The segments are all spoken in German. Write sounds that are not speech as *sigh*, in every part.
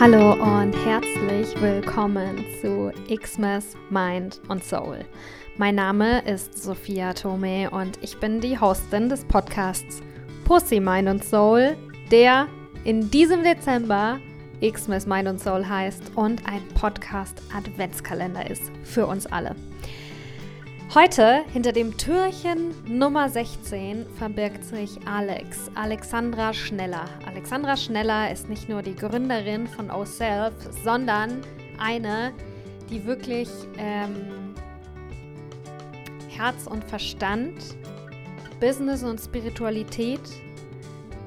Hallo und herzlich willkommen zu Xmas Mind und Soul. Mein Name ist Sophia Tome und ich bin die Hostin des Podcasts Pussy Mind und Soul, der in diesem Dezember Xmas Mind und Soul heißt und ein Podcast Adventskalender ist für uns alle. Heute hinter dem Türchen Nummer 16 verbirgt sich Alex, Alexandra Schneller. Alexandra Schneller ist nicht nur die Gründerin von OSelf, sondern eine, die wirklich ähm, Herz und Verstand, Business und Spiritualität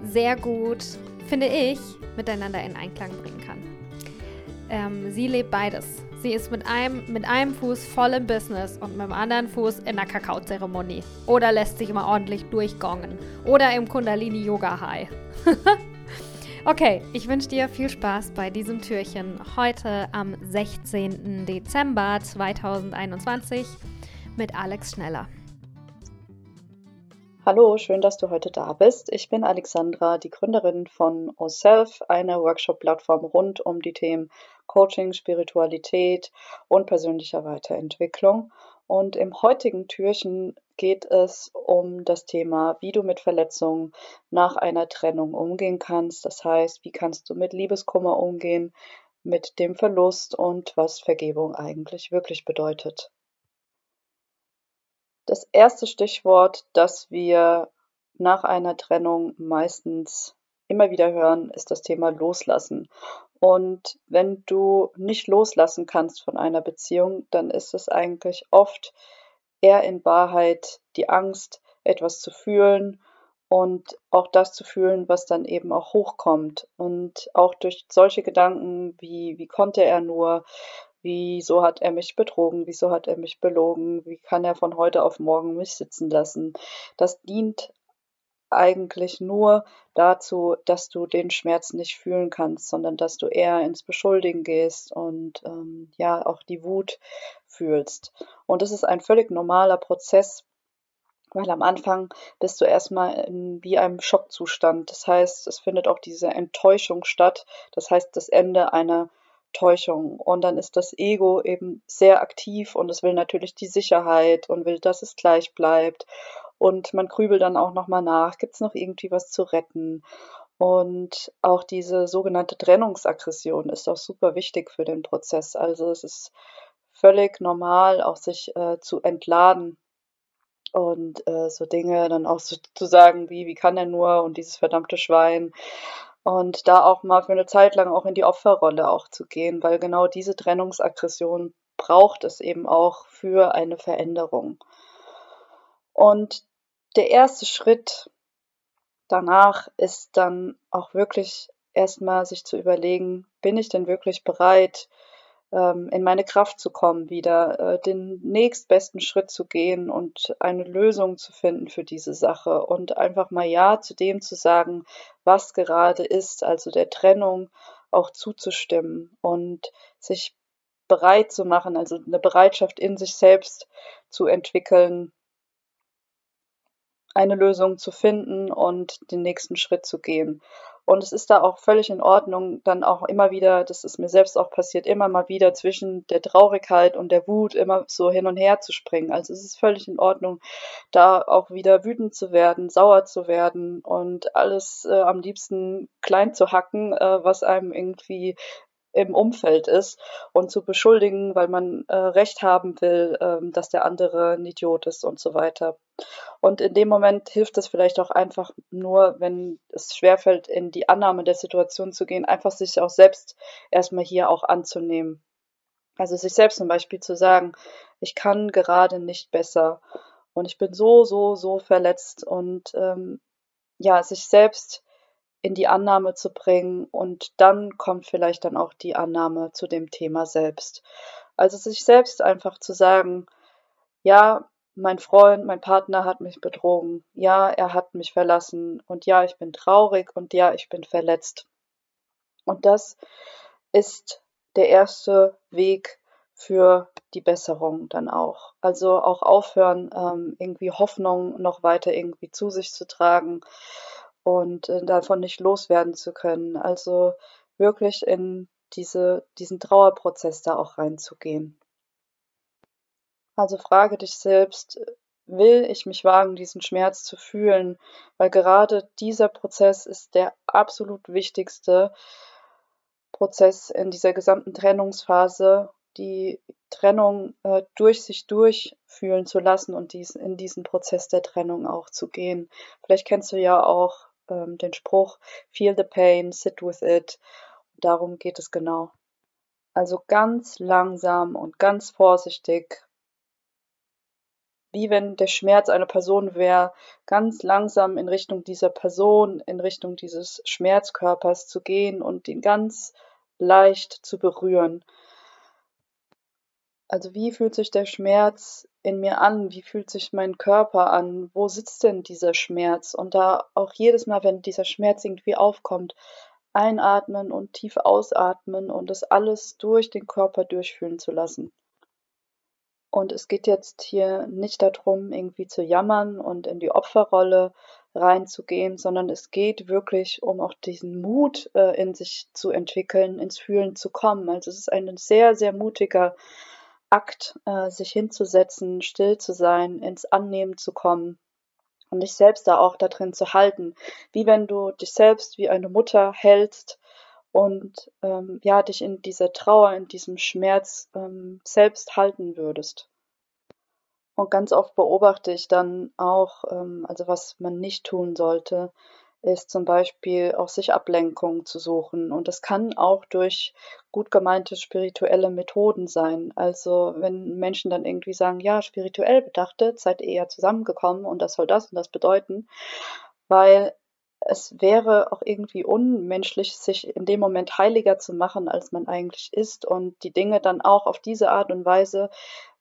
sehr gut, finde ich, miteinander in Einklang bringen kann. Ähm, sie lebt beides. Sie ist mit einem, mit einem Fuß voll im Business und mit dem anderen Fuß in der Kakaozeremonie. Oder lässt sich immer ordentlich durchgongen. Oder im Kundalini Yoga High. *laughs* okay, ich wünsche dir viel Spaß bei diesem Türchen heute am 16. Dezember 2021 mit Alex Schneller. Hallo, schön, dass du heute da bist. Ich bin Alexandra, die Gründerin von OSelf, einer Workshop-Plattform rund um die Themen Coaching, Spiritualität und persönlicher Weiterentwicklung. Und im heutigen Türchen geht es um das Thema, wie du mit Verletzungen nach einer Trennung umgehen kannst. Das heißt, wie kannst du mit Liebeskummer umgehen, mit dem Verlust und was Vergebung eigentlich wirklich bedeutet. Das erste Stichwort, das wir nach einer Trennung meistens immer wieder hören, ist das Thema Loslassen. Und wenn du nicht loslassen kannst von einer Beziehung, dann ist es eigentlich oft eher in Wahrheit die Angst, etwas zu fühlen und auch das zu fühlen, was dann eben auch hochkommt. Und auch durch solche Gedanken wie, wie konnte er nur, Wieso hat er mich betrogen? Wieso hat er mich belogen? Wie kann er von heute auf morgen mich sitzen lassen? Das dient eigentlich nur dazu, dass du den Schmerz nicht fühlen kannst, sondern dass du eher ins Beschuldigen gehst und ähm, ja auch die Wut fühlst. Und das ist ein völlig normaler Prozess, weil am Anfang bist du erstmal in wie einem Schockzustand. Das heißt, es findet auch diese Enttäuschung statt. Das heißt, das Ende einer Täuschung. Und dann ist das Ego eben sehr aktiv und es will natürlich die Sicherheit und will, dass es gleich bleibt. Und man grübelt dann auch nochmal nach, gibt es noch irgendwie was zu retten? Und auch diese sogenannte Trennungsaggression ist auch super wichtig für den Prozess. Also es ist völlig normal, auch sich äh, zu entladen und äh, so Dinge dann auch so zu sagen, wie, wie kann er nur und dieses verdammte Schwein und da auch mal für eine Zeit lang auch in die Opferrolle auch zu gehen, weil genau diese Trennungsaggression braucht es eben auch für eine Veränderung. Und der erste Schritt danach ist dann auch wirklich erstmal sich zu überlegen, bin ich denn wirklich bereit, ähm, in meine Kraft zu kommen, wieder äh, den nächstbesten Schritt zu gehen und eine Lösung zu finden für diese Sache und einfach mal Ja zu dem zu sagen, was gerade ist, also der Trennung auch zuzustimmen und sich bereit zu machen, also eine Bereitschaft in sich selbst zu entwickeln, eine Lösung zu finden und den nächsten Schritt zu gehen. Und es ist da auch völlig in Ordnung, dann auch immer wieder, das ist mir selbst auch passiert, immer mal wieder zwischen der Traurigkeit und der Wut immer so hin und her zu springen. Also es ist völlig in Ordnung, da auch wieder wütend zu werden, sauer zu werden und alles äh, am liebsten klein zu hacken, äh, was einem irgendwie im Umfeld ist und zu beschuldigen, weil man äh, Recht haben will, ähm, dass der andere ein Idiot ist und so weiter. Und in dem Moment hilft es vielleicht auch einfach nur, wenn es schwerfällt, in die Annahme der Situation zu gehen, einfach sich auch selbst erstmal hier auch anzunehmen. Also sich selbst zum Beispiel zu sagen, ich kann gerade nicht besser und ich bin so, so, so verletzt und ähm, ja, sich selbst in die Annahme zu bringen und dann kommt vielleicht dann auch die Annahme zu dem Thema selbst. Also sich selbst einfach zu sagen, ja, mein Freund, mein Partner hat mich betrogen, ja, er hat mich verlassen und ja, ich bin traurig und ja, ich bin verletzt. Und das ist der erste Weg für die Besserung dann auch. Also auch aufhören, ähm, irgendwie Hoffnung noch weiter irgendwie zu sich zu tragen und äh, davon nicht loswerden zu können. Also wirklich in diese, diesen Trauerprozess da auch reinzugehen. Also frage dich selbst, will ich mich wagen, diesen Schmerz zu fühlen? Weil gerade dieser Prozess ist der absolut wichtigste Prozess in dieser gesamten Trennungsphase, die Trennung äh, durch sich durchfühlen zu lassen und dies, in diesen Prozess der Trennung auch zu gehen. Vielleicht kennst du ja auch ähm, den Spruch, feel the pain, sit with it. Darum geht es genau. Also ganz langsam und ganz vorsichtig wie wenn der Schmerz einer Person wäre, ganz langsam in Richtung dieser Person, in Richtung dieses Schmerzkörpers zu gehen und ihn ganz leicht zu berühren. Also wie fühlt sich der Schmerz in mir an? Wie fühlt sich mein Körper an? Wo sitzt denn dieser Schmerz? Und da auch jedes Mal, wenn dieser Schmerz irgendwie aufkommt, einatmen und tief ausatmen und das alles durch den Körper durchfühlen zu lassen. Und es geht jetzt hier nicht darum, irgendwie zu jammern und in die Opferrolle reinzugehen, sondern es geht wirklich um auch diesen Mut äh, in sich zu entwickeln, ins Fühlen zu kommen. Also es ist ein sehr, sehr mutiger Akt, äh, sich hinzusetzen, still zu sein, ins Annehmen zu kommen und dich selbst da auch da drin zu halten. Wie wenn du dich selbst wie eine Mutter hältst und ähm, ja, dich in dieser Trauer, in diesem Schmerz ähm, selbst halten würdest. Und ganz oft beobachte ich dann auch, ähm, also was man nicht tun sollte, ist zum Beispiel auch sich Ablenkung zu suchen. Und das kann auch durch gut gemeinte spirituelle Methoden sein. Also wenn Menschen dann irgendwie sagen, ja, spirituell bedachte, seid ihr eher zusammengekommen und das soll das und das bedeuten, weil es wäre auch irgendwie unmenschlich, sich in dem Moment heiliger zu machen, als man eigentlich ist und die Dinge dann auch auf diese Art und Weise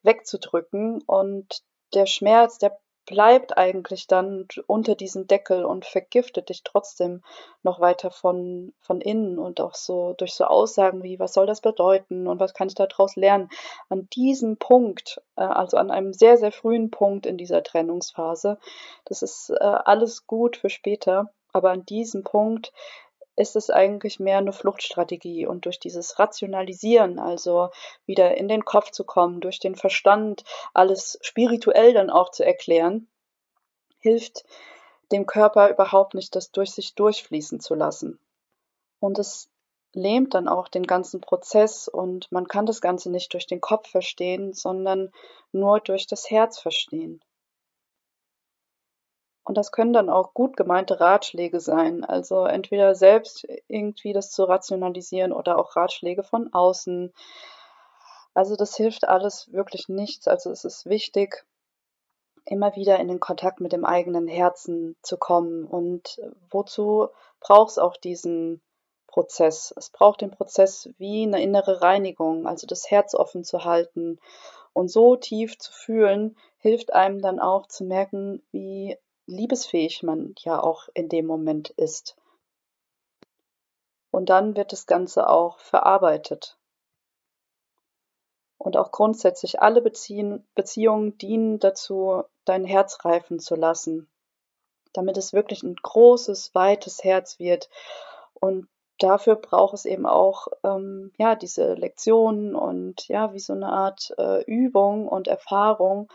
wegzudrücken. Und der Schmerz, der bleibt eigentlich dann unter diesem Deckel und vergiftet dich trotzdem noch weiter von, von innen und auch so durch so Aussagen wie, was soll das bedeuten und was kann ich daraus lernen. An diesem Punkt, äh, also an einem sehr, sehr frühen Punkt in dieser Trennungsphase, das ist äh, alles gut für später, aber an diesem Punkt ist es eigentlich mehr eine Fluchtstrategie. Und durch dieses Rationalisieren, also wieder in den Kopf zu kommen, durch den Verstand alles spirituell dann auch zu erklären, hilft dem Körper überhaupt nicht, das durch sich durchfließen zu lassen. Und es lähmt dann auch den ganzen Prozess und man kann das Ganze nicht durch den Kopf verstehen, sondern nur durch das Herz verstehen. Und das können dann auch gut gemeinte Ratschläge sein. Also entweder selbst irgendwie das zu rationalisieren oder auch Ratschläge von außen. Also das hilft alles wirklich nichts. Also es ist wichtig, immer wieder in den Kontakt mit dem eigenen Herzen zu kommen. Und wozu braucht es auch diesen Prozess? Es braucht den Prozess wie eine innere Reinigung, also das Herz offen zu halten und so tief zu fühlen, hilft einem dann auch zu merken, wie liebesfähig man ja auch in dem Moment ist. Und dann wird das Ganze auch verarbeitet. Und auch grundsätzlich alle Beziehen, Beziehungen dienen dazu, dein Herz reifen zu lassen, damit es wirklich ein großes, weites Herz wird. Und dafür braucht es eben auch ähm, ja diese Lektionen und ja wie so eine Art äh, Übung und Erfahrung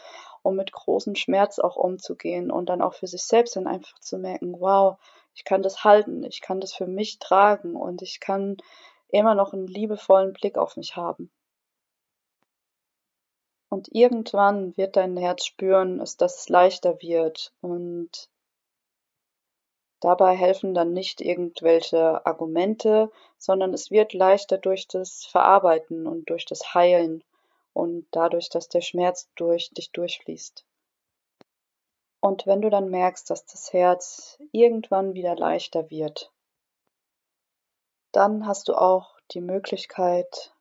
um mit großem Schmerz auch umzugehen und dann auch für sich selbst dann einfach zu merken, wow, ich kann das halten, ich kann das für mich tragen und ich kann immer noch einen liebevollen Blick auf mich haben. Und irgendwann wird dein Herz spüren, dass es leichter wird und Dabei helfen dann nicht irgendwelche Argumente, sondern es wird leichter durch das Verarbeiten und durch das Heilen und dadurch, dass der Schmerz durch dich durchfließt. Und wenn du dann merkst, dass das Herz irgendwann wieder leichter wird, dann hast du auch die Möglichkeit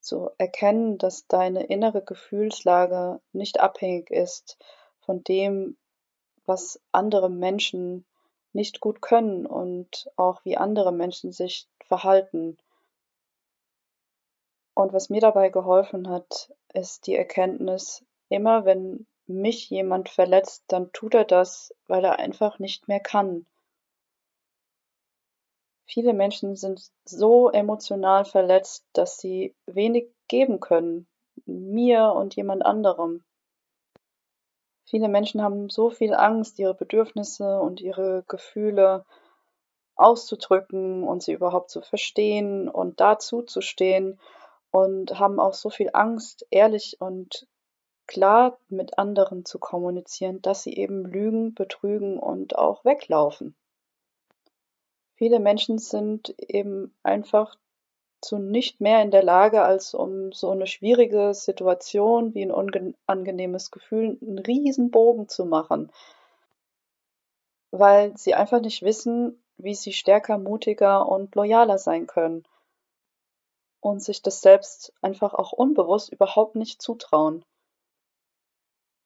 zu erkennen, dass deine innere Gefühlslage nicht abhängig ist von dem, was andere Menschen nicht gut können und auch wie andere Menschen sich verhalten. Und was mir dabei geholfen hat, ist die Erkenntnis, immer wenn mich jemand verletzt, dann tut er das, weil er einfach nicht mehr kann. Viele Menschen sind so emotional verletzt, dass sie wenig geben können, mir und jemand anderem. Viele Menschen haben so viel Angst, ihre Bedürfnisse und ihre Gefühle auszudrücken und sie überhaupt zu verstehen und dazu zu stehen und haben auch so viel Angst, ehrlich und klar mit anderen zu kommunizieren, dass sie eben lügen, betrügen und auch weglaufen. Viele Menschen sind eben einfach zu nicht mehr in der Lage, als um so eine schwierige Situation wie ein unangenehmes Gefühl einen riesen Bogen zu machen, weil sie einfach nicht wissen, wie sie stärker, mutiger und loyaler sein können und sich das selbst einfach auch unbewusst überhaupt nicht zutrauen.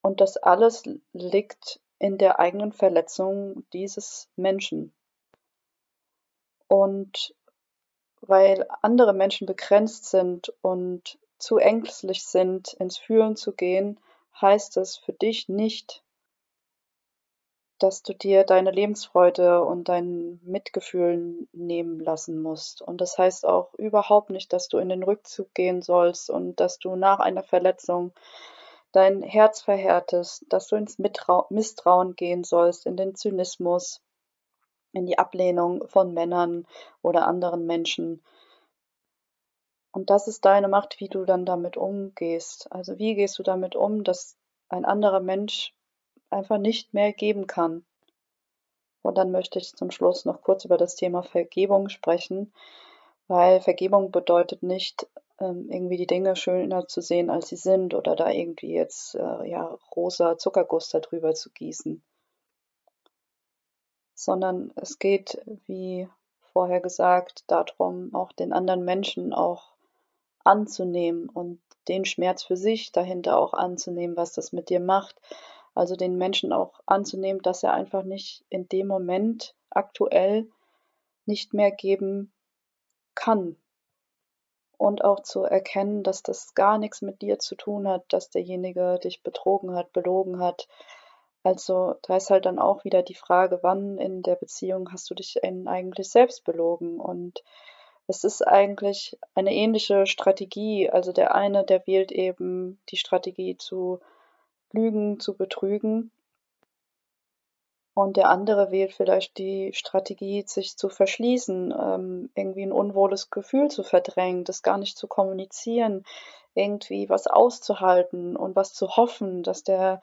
Und das alles liegt in der eigenen Verletzung dieses Menschen. Und weil andere Menschen begrenzt sind und zu ängstlich sind, ins Fühlen zu gehen, heißt es für dich nicht, dass du dir deine Lebensfreude und dein Mitgefühl nehmen lassen musst. Und das heißt auch überhaupt nicht, dass du in den Rückzug gehen sollst und dass du nach einer Verletzung dein Herz verhärtest, dass du ins Misstrauen gehen sollst, in den Zynismus, in die Ablehnung von Männern oder anderen Menschen. Und das ist deine Macht, wie du dann damit umgehst. Also wie gehst du damit um, dass ein anderer Mensch einfach nicht mehr geben kann. Und dann möchte ich zum Schluss noch kurz über das Thema Vergebung sprechen, weil Vergebung bedeutet nicht, ähm, irgendwie die Dinge schöner zu sehen, als sie sind oder da irgendwie jetzt äh, ja rosa Zuckerguss darüber zu gießen sondern es geht, wie vorher gesagt, darum, auch den anderen Menschen auch anzunehmen und den Schmerz für sich dahinter auch anzunehmen, was das mit dir macht. Also den Menschen auch anzunehmen, dass er einfach nicht in dem Moment aktuell nicht mehr geben kann. Und auch zu erkennen, dass das gar nichts mit dir zu tun hat, dass derjenige dich betrogen hat, belogen hat, also, da ist halt dann auch wieder die Frage, wann in der Beziehung hast du dich eigentlich selbst belogen? Und es ist eigentlich eine ähnliche Strategie. Also der eine, der wählt eben die Strategie zu lügen, zu betrügen. Und der andere wählt vielleicht die Strategie, sich zu verschließen, ähm, irgendwie ein unwohles Gefühl zu verdrängen, das gar nicht zu kommunizieren, irgendwie was auszuhalten und was zu hoffen, dass der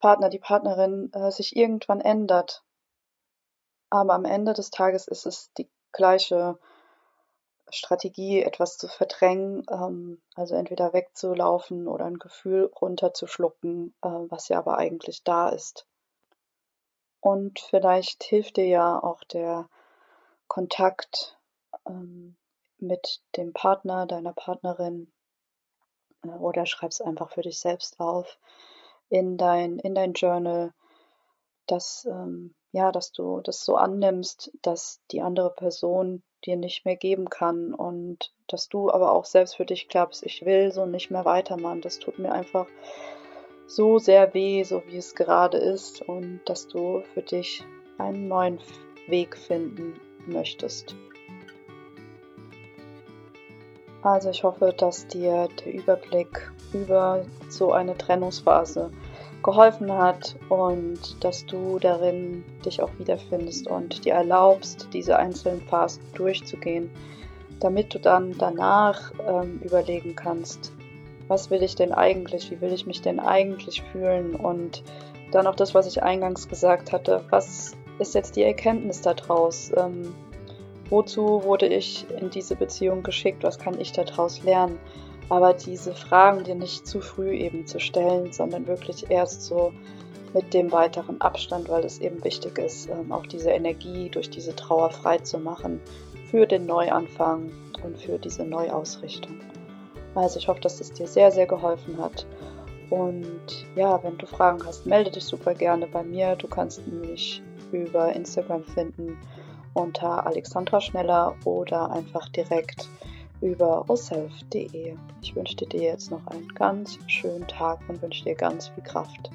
Partner, die Partnerin äh, sich irgendwann ändert. Aber am Ende des Tages ist es die gleiche Strategie, etwas zu verdrängen, ähm, also entweder wegzulaufen oder ein Gefühl runterzuschlucken, äh, was ja aber eigentlich da ist. Und vielleicht hilft dir ja auch der Kontakt ähm, mit dem Partner, deiner Partnerin äh, oder schreib's einfach für dich selbst auf in dein, in dein Journal, dass, ähm, ja, dass du das so annimmst, dass die andere Person dir nicht mehr geben kann und dass du aber auch selbst für dich glaubst, ich will so nicht mehr weitermachen. Das tut mir einfach so sehr weh, so wie es gerade ist und dass du für dich einen neuen Weg finden möchtest. Also ich hoffe, dass dir der Überblick über so eine Trennungsphase geholfen hat und dass du darin dich auch wiederfindest und dir erlaubst, diese einzelnen Phasen durchzugehen, damit du dann danach ähm, überlegen kannst, was will ich denn eigentlich, wie will ich mich denn eigentlich fühlen und dann auch das, was ich eingangs gesagt hatte, was ist jetzt die Erkenntnis daraus? Ähm, wozu wurde ich in diese Beziehung geschickt, was kann ich daraus lernen. Aber diese Fragen dir nicht zu früh eben zu stellen, sondern wirklich erst so mit dem weiteren Abstand, weil es eben wichtig ist, ähm, auch diese Energie durch diese Trauer frei zu machen für den Neuanfang und für diese Neuausrichtung. Also ich hoffe, dass es dir sehr, sehr geholfen hat. Und ja, wenn du Fragen hast, melde dich super gerne bei mir. Du kannst mich über Instagram finden unter Alexandra Schneller oder einfach direkt über oself.de. Ich wünsche dir jetzt noch einen ganz schönen Tag und wünsche dir ganz viel Kraft.